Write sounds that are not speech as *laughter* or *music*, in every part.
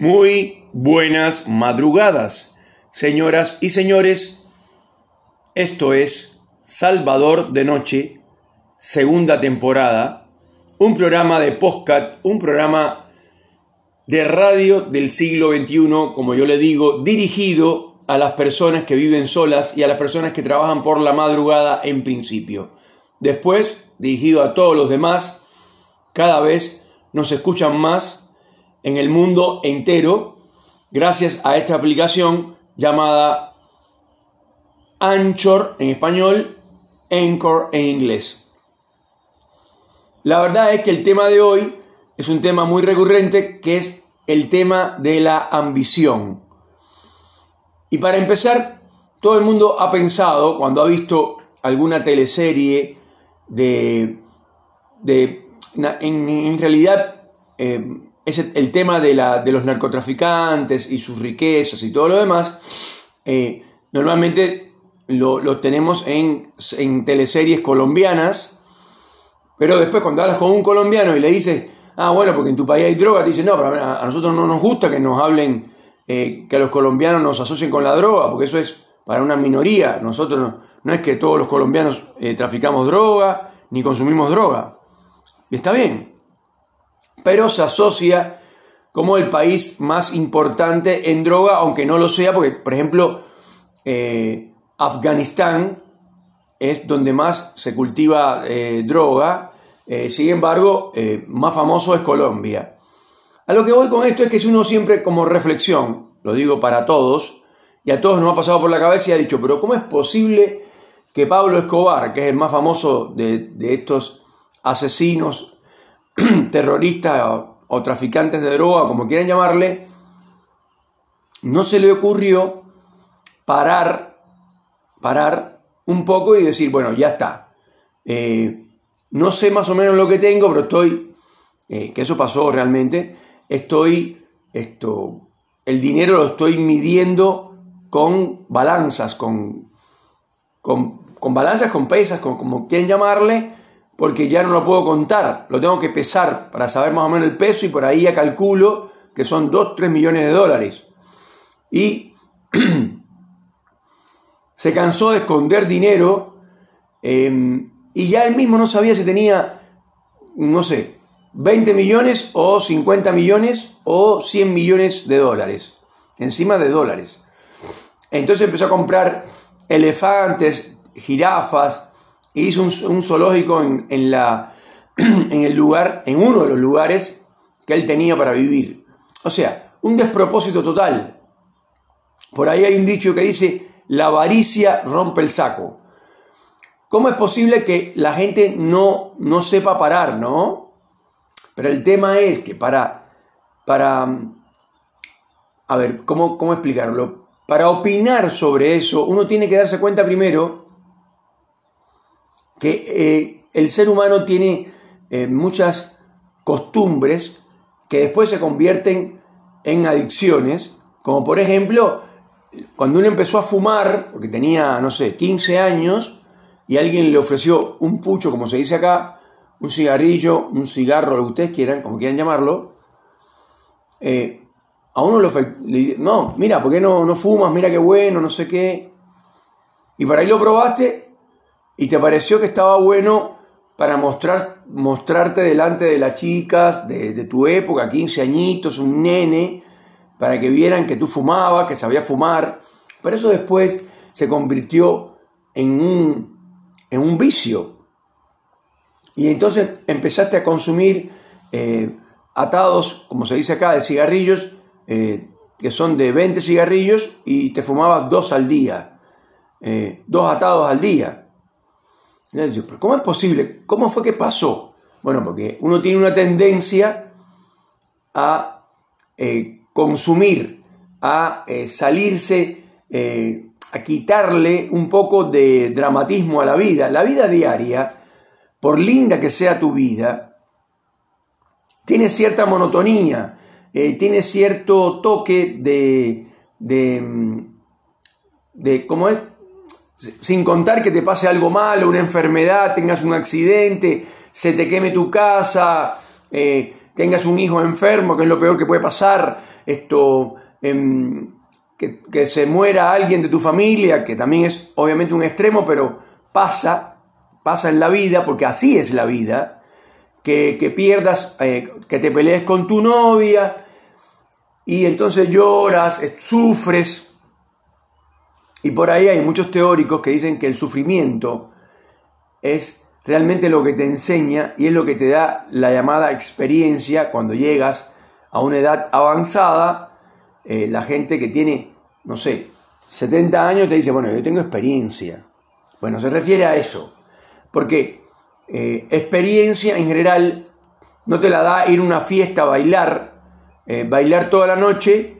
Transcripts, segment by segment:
Muy buenas madrugadas, señoras y señores. Esto es Salvador de Noche, segunda temporada, un programa de podcast, un programa de radio del siglo XXI, como yo le digo, dirigido a las personas que viven solas y a las personas que trabajan por la madrugada en principio. Después, dirigido a todos los demás, cada vez nos escuchan más en el mundo entero gracias a esta aplicación llamada Anchor en español, Anchor en inglés. La verdad es que el tema de hoy es un tema muy recurrente que es el tema de la ambición. Y para empezar, todo el mundo ha pensado, cuando ha visto alguna teleserie de... en, realidad, eh, es el tema de, la, de, los narcotraficantes y sus riquezas y todo lo demás, eh, normalmente lo, tenemos en, en, teleseries colombianas, pero después cuando hablas con un colombiano y le dices, ah, bueno, porque en tu país hay droga, te dicen, no, pero a nosotros no nos gusta que nos hablen, eh, que a los colombianos nos asocien con la droga, porque eso es para una minoría. Nosotros no, no es que todos los colombianos eh, traficamos droga ni consumimos droga. Y está bien, pero se asocia como el país más importante en droga, aunque no lo sea, porque, por ejemplo, eh, Afganistán es donde más se cultiva eh, droga, eh, sin embargo, más famoso es Colombia. A lo que voy con esto es que si uno siempre como reflexión, lo digo para todos, y a todos nos ha pasado por la cabeza y ha dicho, pero ¿cómo es posible que Pablo Escobar, que es el más famoso de, de estos asesinos *clears throat* terroristas o, traficantes de droga, como quieran llamarle, no se le ocurrió parar, parar un poco y decir, bueno, ya está. Eh, no sé más o menos lo que tengo, pero estoy, eh, que eso pasó realmente, estoy, esto, el dinero lo estoy midiendo con balanzas, con, con, con balanzas, con pesas, con, como quieren llamarle, porque ya no lo puedo contar, lo tengo que pesar para saber más o menos el peso y por ahí ya calculo que son 2, 3 millones de dólares. Y *clears throat* se cansó de esconder dinero em, y ya él mismo no sabía si tenía, no sé, 20 millones o 50 millones o 100 millones de dólares, encima de dólares. Entonces empezó a comprar elefantes, jirafas, hizo un, zoológico en, la, *clears throat* en el lugar, en uno de los lugares que él tenía para vivir. O sea, un despropósito total. Por ahí hay un dicho que dice, la avaricia rompe el saco. ¿Cómo es posible que la gente no, no sepa parar, no? Pero el tema es que para, para, a ver, ¿cómo, cómo explicarlo? Para opinar sobre eso, uno tiene que darse cuenta primero que eh, el ser humano tiene eh, muchas costumbres que después se convierten en adicciones, como por ejemplo, cuando uno empezó a fumar, porque tenía, no sé, 15 años, y alguien le ofreció un pucho, como se dice acá, un cigarrillo, un cigarro, lo que ustedes quieran, como quieran llamarlo, eh, a uno le no, mira, ¿por qué no, no fumas? Mira qué bueno, no sé qué. Y para ahí lo probaste y te pareció que estaba bueno para mostrar, mostrarte delante de las chicas de, tu época, 15 añitos, un nene, para que vieran que tú fumabas, que sabías fumar. Pero eso después se convirtió en un, en un vicio. Y entonces empezaste a consumir eh, atados, como se dice acá, de cigarrillos, eh, que son de 20 cigarrillos, y te fumabas dos al día, eh, dos atados al día. ¿Cómo es posible? ¿Cómo fue que pasó? Bueno, porque uno tiene una tendencia a eh, consumir, a eh, salirse, eh, a quitarle un poco de dramatismo a la vida. La vida diaria, por linda que sea tu vida, tiene cierta monotonía, tiene cierto toque de, de, mm, de ¿cómo es? Sin contar que te pase algo malo, una enfermedad, tengas un accidente, se te queme tu casa, eh, tengas un hijo enfermo, que es lo peor que puede pasar, esto, em, que, que, se muera alguien de tu familia, que también es obviamente un extremo, pero pasa, pasa en la vida, porque así es la vida, que, que pierdas, eh, que te pelees con tu novia, y entonces lloras, sufres, y por ahí hay muchos teóricos que dicen que el sufrimiento es realmente lo que te enseña y es lo que te da la llamada experiencia cuando llegas a una edad avanzada. Eh, la gente que tiene, no sé, 70 años te dice, bueno, yo tengo experiencia. Bueno, se refiere a eso. Porque eh, experiencia en general no te la da ir a una fiesta a bailar, eh, bailar toda la noche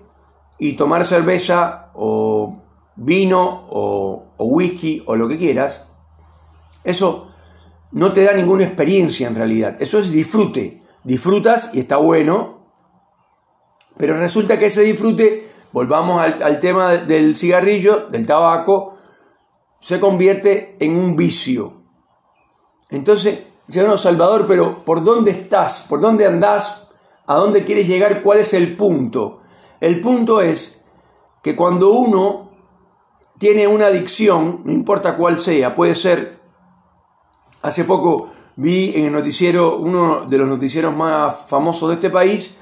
y tomar cerveza o vino o, whisky o lo que quieras, eso no te da ninguna experiencia en realidad. Eso es disfrute. Disfrutas y está bueno, pero resulta que ese disfrute, volvamos al, tema del cigarrillo, del tabaco, se convierte en un vicio. Entonces, señor Salvador, pero ¿por dónde estás? ¿Por dónde andás? ¿A dónde quieres llegar? ¿Cuál es el punto? El punto es que cuando uno tiene una adicción, no importa cuál sea, puede ser, hace poco vi en el noticiero, uno de los noticieros más famosos de este país,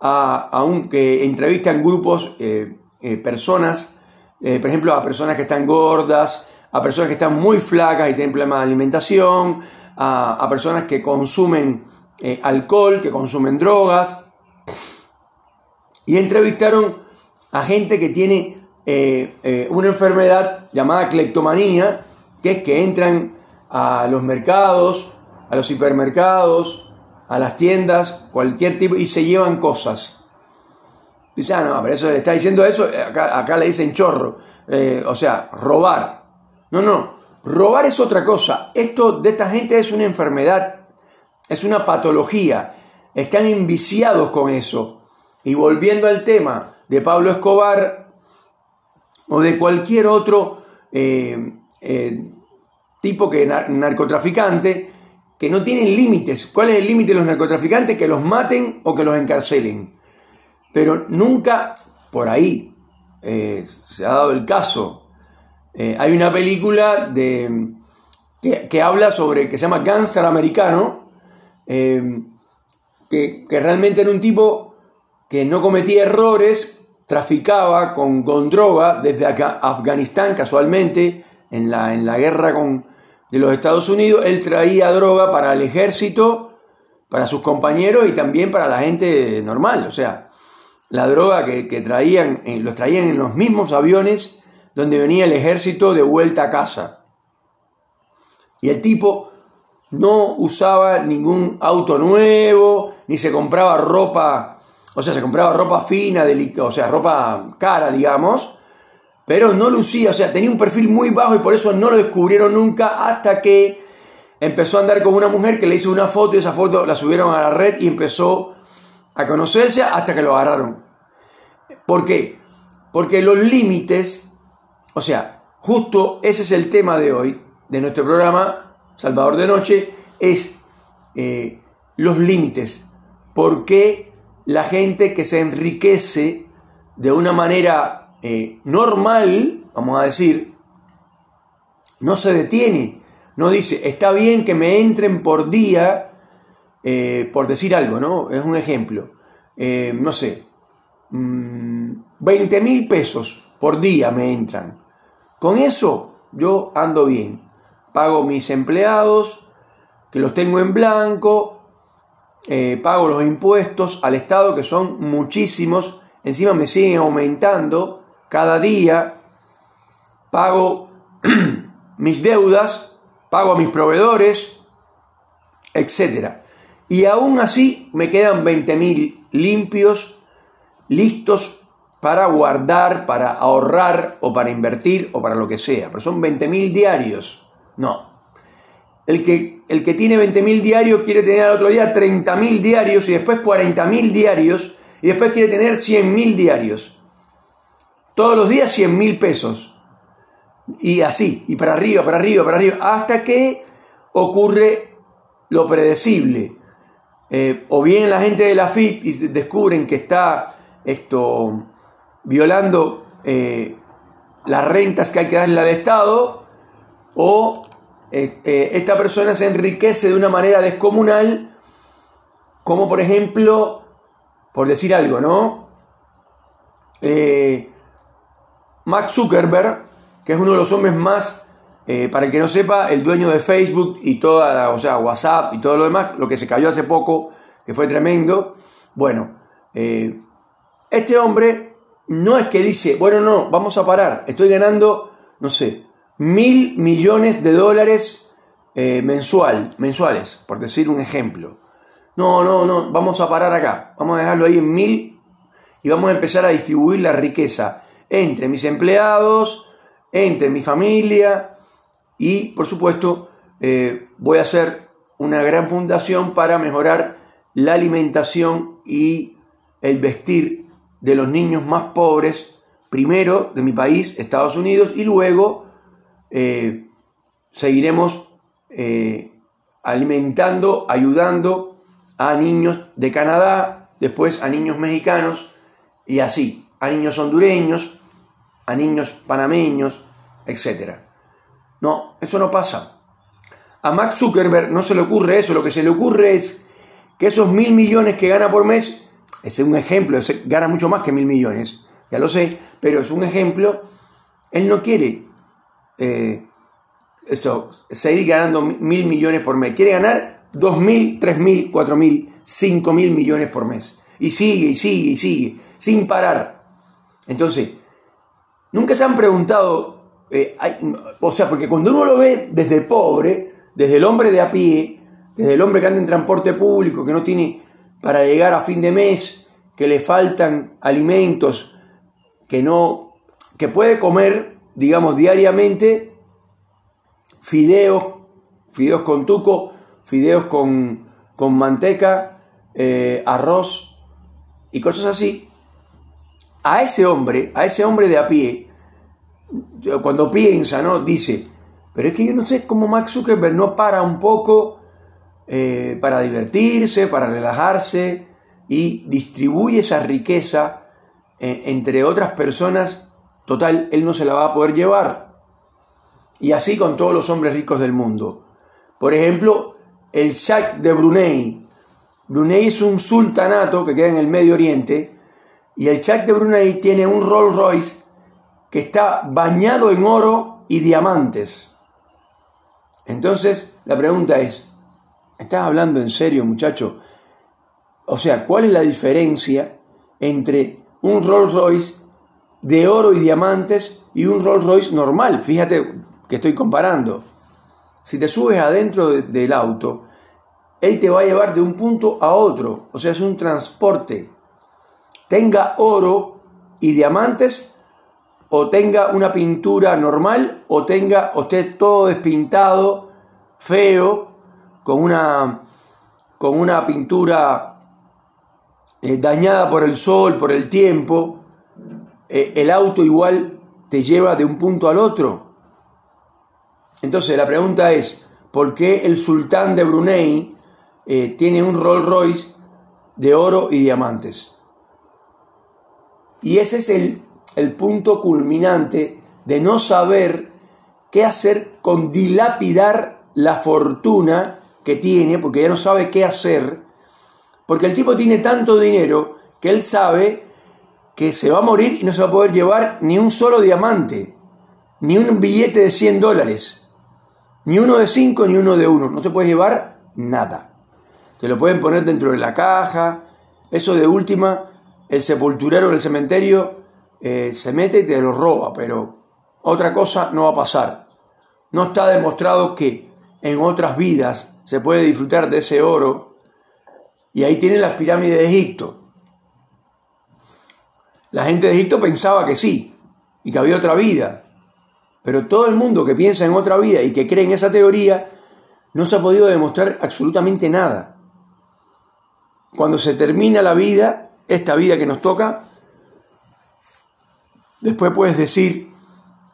a, un que entrevista en grupos eh, eh, personas, eh, por ejemplo, a personas que están gordas, a personas que están muy flacas y tienen problemas de alimentación, a, a personas que consumen alcohol, que consumen drogas, y entrevistaron a gente que tiene eh, eh, una enfermedad llamada cleptomanía, que es que entran a los mercados, a los hipermercados, a las tiendas, cualquier tipo, y se llevan cosas. Dice, ah, no, pero eso le está diciendo eso, eh, acá, le dicen chorro, o sea, robar. No, no, robar es otra cosa. Esto de esta gente es una enfermedad, es una patología. Están enviciados con eso. Y volviendo al tema de Pablo Escobar, o de cualquier otro eh, eh, tipo que narcotraficante que no tienen límites. ¿Cuál es el límite de los narcotraficantes? Que los maten o que los encarcelen. Pero nunca por ahí eh, se ha dado el caso. hay una película de, que, habla sobre, que se llama Gangster Americano, que, que realmente era un tipo que no cometía errores, traficaba con, con droga desde Afganistán, casualmente, en la, en la guerra con, de los Estados Unidos, él traía droga para el ejército, para sus compañeros y también para la gente normal. O sea, la droga que, traían, eh, los traían en los mismos aviones donde venía el ejército de vuelta a casa. Y el tipo no usaba ningún auto nuevo, ni se compraba ropa o sea, se compraba ropa fina, o sea, ropa cara, digamos, pero no lucía, o sea, tenía un perfil muy bajo y por eso no lo descubrieron nunca hasta que empezó a andar con una mujer que le hizo una foto y esa foto la subieron a la red y empezó a conocerse hasta que lo agarraron. ¿Por qué? Porque los límites, o sea, justo ese es el tema de hoy, de nuestro programa Salvador de Noche, es eh, los límites. ¿Por qué la gente que se enriquece de una manera eh, normal, vamos a decir, no se detiene, no dice, está bien que me entren por día, eh, por decir algo, ¿no? Es un ejemplo, eh, no sé, 20 mm, mil pesos por día me entran. Con eso yo ando bien, pago mis empleados, que los tengo en blanco, eh, pago los impuestos al Estado, que son muchísimos, encima me siguen aumentando cada día, pago *clears throat* mis deudas, pago a mis proveedores, etc. Y aún así me quedan 20.000 limpios, listos para guardar, para ahorrar o para invertir o para lo que sea. Pero son 20.000 diarios. No, el que, el que tiene 20.000 diarios quiere tener al otro día 30.000 diarios y después 40.000 diarios y después quiere tener 100.000 diarios. Todos los días 100.000 pesos. Y así, y para arriba, para arriba, para arriba, hasta que ocurre lo predecible. eh, o bien la gente de la FIP y descubren que está esto violando eh, las rentas que hay que darle al Estado, o esta persona se enriquece de una manera descomunal, como por ejemplo, por decir algo, ¿no? Max Zuckerberg, que es uno de los hombres más eh, para el que no sepa, el dueño de Facebook y toda, o sea, WhatsApp y todo lo demás, lo que se cayó hace poco, que fue tremendo. Bueno, eh, este hombre no es que dice, bueno, no, vamos a parar, estoy ganando, no sé, mil millones de dólares eh, mensual, mensuales, por decir un ejemplo. No, no, no, vamos a parar acá, vamos a dejarlo ahí en mil y vamos a empezar a distribuir la riqueza entre mis empleados, entre mi familia, y, por supuesto, eh, voy a hacer una gran fundación para mejorar la alimentación y el vestir de los niños más pobres, primero de mi país, Estados Unidos, y luego eh, seguiremos eh, alimentando, ayudando a niños de Canadá, después a niños mexicanos y así, a niños hondureños, a niños panameños, etcétera. No, eso no pasa. A Max Zuckerberg no se le ocurre eso, lo que se le ocurre es que esos mil millones que gana por mes, es un ejemplo, gana mucho más que mil millones, ya lo sé, pero es un ejemplo, él no quiere eh, esto, seguir ganando mil millones por mes, quiere ganar dos mil, tres mil, cuatro mil, cinco mil millones por mes. Y sigue, y sigue, y sigue, sin parar. Entonces, nunca se han preguntado eh, o sea, porque cuando uno lo ve desde pobre, desde el hombre de a pie, desde el hombre que anda en transporte público, que no tiene para llegar a fin de mes, que le faltan alimentos, que no, que puede comer, digamos, diariamente fideos, fideos con tuco, fideos con, con manteca, eh, arroz y cosas así. A ese hombre, a ese hombre de a pie, cuando piensa, ¿no? Dice, pero es que yo no sé cómo Max Zuckerberg no para un poco eh, para divertirse, para relajarse y distribuye esa riqueza eh, entre otras personas. Total, él no se la va a poder llevar. Y así con todos los hombres ricos del mundo. Por ejemplo, el Shah de Brunei. Brunei es un sultanato que queda en el Medio Oriente y el Shah de Brunei tiene un Rolls Royce que está bañado en oro y diamantes. Entonces, la pregunta es, ¿estás hablando en serio, muchacho? O sea, ¿cuál es la diferencia entre un Rolls Royce de oro y diamantes y un Rolls Royce normal? Fíjate que estoy comparando. Si te subes adentro del auto, él te va a llevar de un punto a otro, o sea, es un transporte. Tenga oro y diamantes o tenga una pintura normal o tenga usted todo despintado, feo, con una, con una pintura eh, dañada por el sol, por el tiempo, eh, el auto igual te lleva de un punto al otro. Entonces la pregunta es, ¿por qué el sultán de Brunei eh, tiene un Rolls Royce de oro y diamantes? Y ese es el el punto culminante de no saber qué hacer con dilapidar la fortuna que tiene, porque ya no sabe qué hacer, porque el tipo tiene tanto dinero que él sabe que se va a morir y no se va a poder llevar ni un solo diamante, ni un billete de 100 dólares, ni uno de 5 ni uno de 1, no se puede llevar nada. Te lo pueden poner dentro de la caja, eso de última, el sepulturero del cementerio eh, se mete y te lo roba, pero otra cosa no va a pasar. No está demostrado que en otras vidas se puede disfrutar de ese oro. Y ahí tienen las pirámides de Egipto. La gente de Egipto pensaba que sí, y que había otra vida. Pero todo el mundo que piensa en otra vida y que cree en esa teoría, no se ha podido demostrar absolutamente nada. Cuando se termina la vida, esta vida que nos toca, Después puedes decir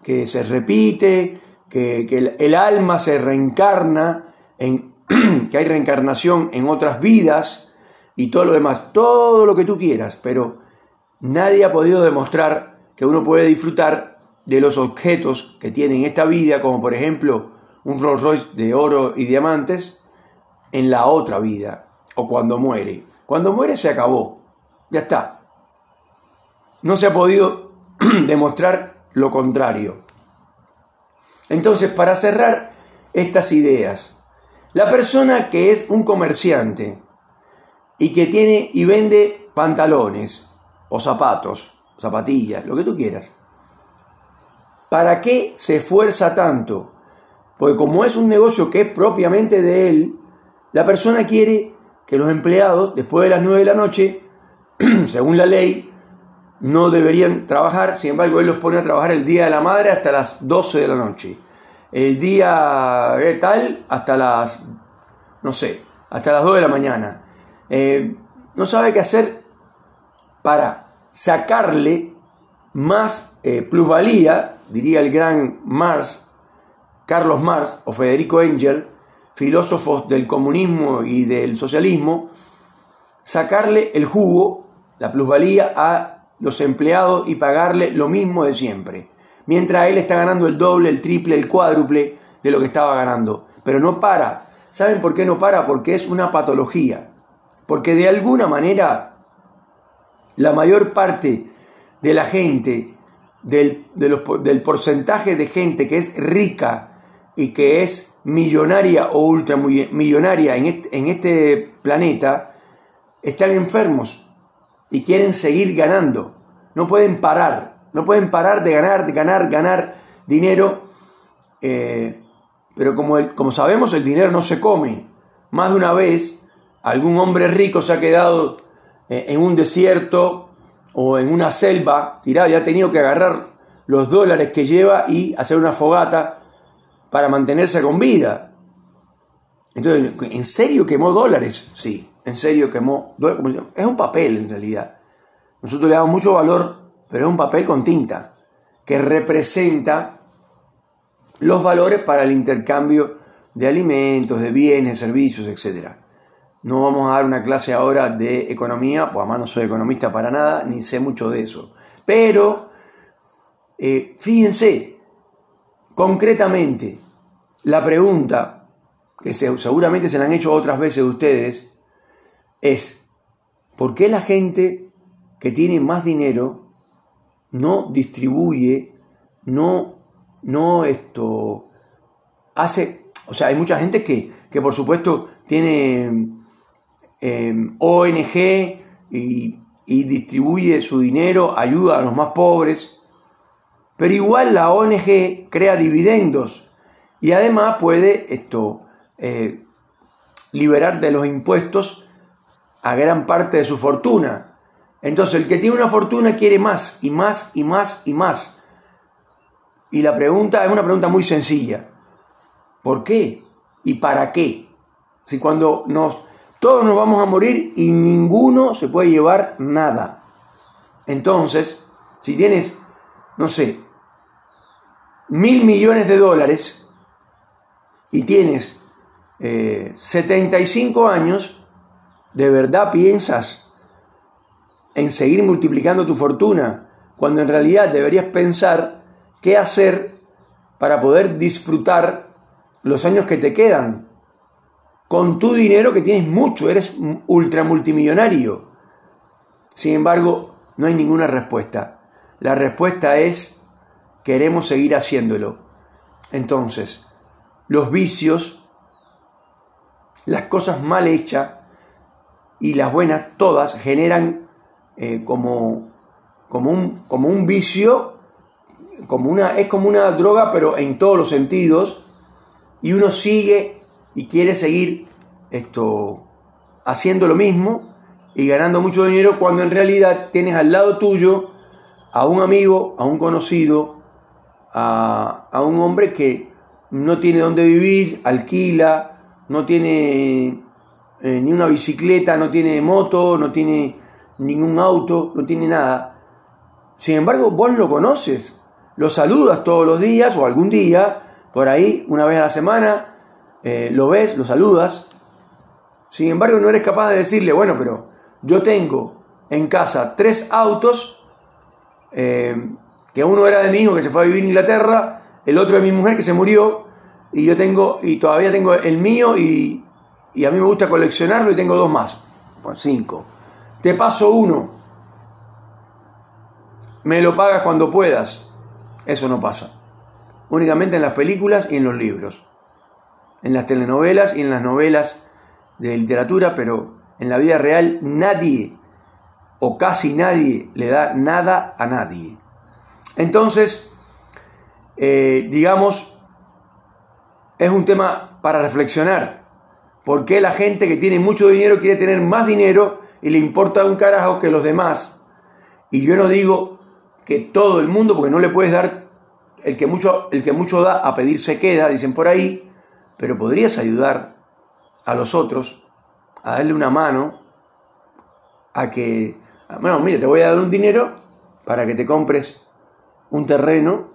que se repite, que, el, alma se reencarna, en, *clears throat* que hay reencarnación en otras vidas, y todo lo demás, todo lo que tú quieras, pero nadie ha podido demostrar que uno puede disfrutar de los objetos que tiene en esta vida, como por ejemplo un Rolls Royce de oro y diamantes, en la otra vida, o cuando muere. Cuando muere se acabó, ya está. No se ha podido *clears throat* demostrar lo contrario. Entonces, para cerrar estas ideas, la persona que es un comerciante y que tiene y vende pantalones o zapatos, zapatillas, lo que tú quieras, ¿para qué se esfuerza tanto? Porque como es un negocio que es propiamente de él, la persona quiere que los empleados, después de las 9 de la noche, *clears throat* según la ley, no deberían trabajar, sin embargo, él los pone a trabajar el día de la madre hasta las 12 de la noche. El día eh, tal hasta las, no sé, hasta las 2 de la mañana. Eh, no sabe qué hacer para sacarle más eh, plusvalía, diría el gran Marx, Carlos Marx o Federico Engel, filósofos del comunismo y del socialismo, sacarle el jugo, la plusvalía a los empleados y pagarle lo mismo de siempre, mientras él está ganando el doble, el triple, el cuádruple de lo que estaba ganando. Pero no para. ¿Saben por qué no para? Porque es una patología. Porque de alguna manera la mayor parte de la gente, del, del porcentaje de gente que es rica y que es millonaria o ultramillonaria en este, en este planeta, están enfermos y quieren seguir ganando. No pueden parar, no pueden parar de ganar, de ganar, ganar dinero. Eh, pero como, como sabemos, el dinero no se come. Más de una vez, algún hombre rico se ha quedado en un desierto o en una selva tirado y ha tenido que agarrar los dólares que lleva y hacer una fogata para mantenerse con vida. Entonces, ¿en serio quemó dólares? Sí, en serio quemó dólares. Es un papel en realidad. Nosotros le damos mucho valor, pero es un papel con tinta que representa los valores para el intercambio de alimentos, de bienes, servicios, etc. No vamos a dar una clase ahora de economía, pues además no soy economista para nada, ni sé mucho de eso. Pero, eh, fíjense, concretamente, la pregunta, que seguramente se la han hecho otras veces ustedes, es, ¿por qué la gente que tiene más dinero no distribuye, no, no esto, hace, o sea, hay mucha gente que, que por supuesto tiene em, ONG y, distribuye su dinero, ayuda a los más pobres, pero igual la ONG crea dividendos y además puede esto eh, liberar de los impuestos a gran parte de su fortuna. Entonces el que tiene una fortuna quiere más y más y más y más. Y la pregunta es una pregunta muy sencilla. ¿Por qué? ¿Y para qué? Si cuando nos todos nos vamos a morir y ninguno se puede llevar nada. Entonces, si tienes, no sé, mil millones de dólares, y tienes 75 eh, años, ¿de verdad piensas en seguir multiplicando tu fortuna cuando en realidad deberías pensar qué hacer para poder disfrutar los años que te quedan? Con tu dinero que tienes mucho, eres ultra multimillonario. Sin embargo, no hay ninguna respuesta. La respuesta es, queremos seguir haciéndolo. Entonces, los vicios, las cosas mal hechas y las buenas, todas generan eh, como, como, un, como un vicio, como una, es como una droga, pero en todos los sentidos, y uno sigue y quiere seguir esto, haciendo lo mismo y ganando mucho dinero cuando en realidad tienes al lado tuyo a un amigo, a un conocido, a, a un hombre que no tiene dónde vivir, alquila, no tiene eh, ni una bicicleta, no tiene moto, no tiene ningún auto, no tiene nada. Sin embargo, vos lo conoces, lo saludas todos los días o algún día, por ahí, una vez a la semana, eh, lo ves, lo saludas. Sin embargo, no eres capaz de decirle, bueno, pero yo tengo en casa tres autos, eh, que uno era de mi hijo que se fue a vivir en Inglaterra, el otro de mi mujer que se murió, y yo tengo, y todavía tengo el mío, y, a mí me gusta coleccionarlo y tengo dos más, pues cinco. Te paso uno, me lo pagas cuando puedas. Eso no pasa. Únicamente en las películas y en los libros. En las telenovelas y en las novelas de literatura, pero en la vida real nadie o casi nadie le da nada a nadie. Entonces, eh, digamos, es un tema para reflexionar. ¿Por qué la gente que tiene mucho dinero quiere tener más dinero y le importa un carajo que los demás? Y yo no digo que todo el mundo, porque no le puedes dar, el que mucho, el que mucho da a pedir se queda, dicen por ahí, pero podrías ayudar a los otros, a darle una mano, a que, bueno, mira, te voy a dar un dinero para que te compres un terreno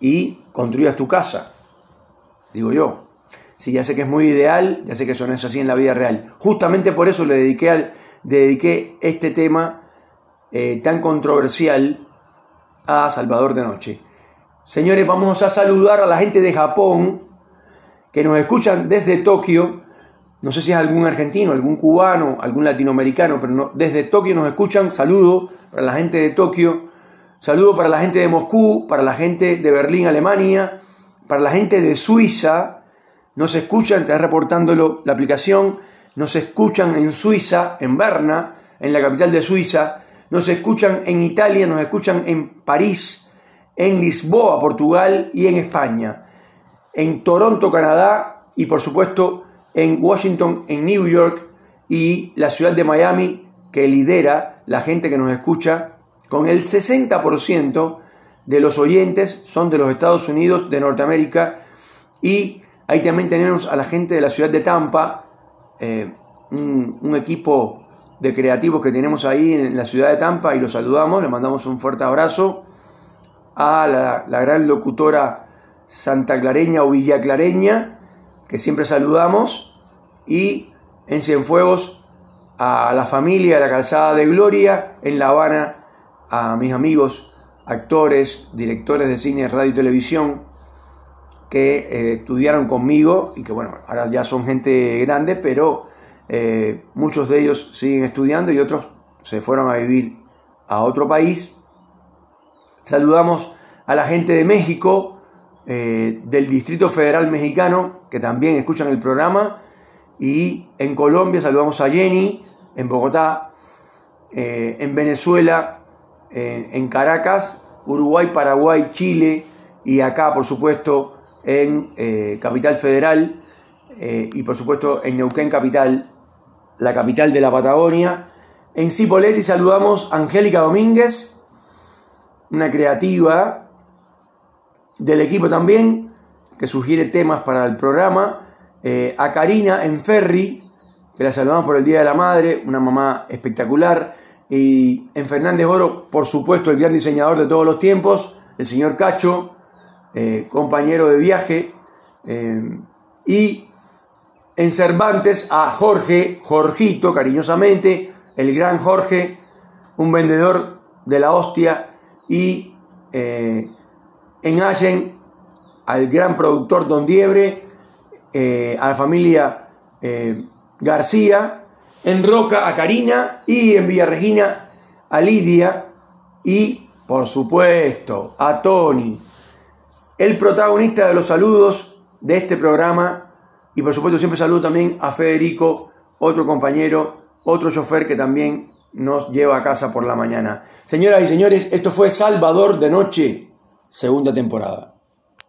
y construyas tu casa, digo yo. Sí, ya sé que es muy ideal, ya sé que eso no es así en la vida real. Justamente por eso le dediqué, al, dediqué este tema eh, tan controversial a Salvador de Noche. Señores, vamos a saludar a la gente de Japón que nos escuchan desde Tokio. No sé si es algún argentino, algún cubano, algún latinoamericano, pero desde Tokio nos escuchan. Saludo para la gente de Tokio. Saludo para la gente de Moscú, para la gente de Berlín, Alemania, para la gente de Suiza. Nos escuchan, está reportándolo la aplicación. Nos escuchan en Suiza, en Berna, en la capital de Suiza nos escuchan en Italia, nos escuchan en París, en Lisboa, Portugal y en España, en Toronto, Canadá y por supuesto en Washington, en New York y la ciudad de Miami que lidera la gente que nos escucha con el 60% de los oyentes son de los Estados Unidos, de Norteamérica y ahí también tenemos a la gente de la ciudad de Tampa, eh, un, un equipo de creativos que tenemos ahí en la ciudad de Tampa y los saludamos, le mandamos un fuerte abrazo. A la, gran locutora santaclareña o villaclareña, que siempre saludamos, y en Cienfuegos a la familia de la Calzada de Gloria, en La Habana a mis amigos, actores, directores de cine, radio y televisión, que eh, estudiaron conmigo y que bueno, ahora ya son gente grande, pero eh, muchos de ellos siguen estudiando y otros se fueron a vivir a otro país. Saludamos a la gente de México, eh, del Distrito Federal Mexicano, que también escuchan el programa. Y en Colombia saludamos a Jenny, en Bogotá, eh, en Venezuela, en Caracas, Uruguay, Paraguay, Chile y acá, por supuesto, en Capital Federal y por supuesto en Neuquén Capital la capital de la Patagonia. En Cipolletti saludamos a Angélica Domínguez, una creativa del equipo también, que sugiere temas para el programa. Eh, a Karina en Ferry, que la saludamos por el Día de la Madre, una mamá espectacular. Y en Fernández Oro, por supuesto, el gran diseñador de todos los tiempos, el señor Cacho, eh, compañero de viaje. Eh, y en Cervantes a Jorge, Jorgito, cariñosamente, el gran Jorge, un vendedor de la hostia, y en Allen al gran productor Don Diebre, eh, a la familia eh, García, en Roca a Karina y en Villarregina a Lidia y, por supuesto, a Tony, el protagonista de los saludos de este programa y por supuesto siempre saludo también a Federico, otro compañero, otro chofer que también nos lleva a casa por la mañana. Señoras y señores, esto fue Salvador de Noche, segunda temporada.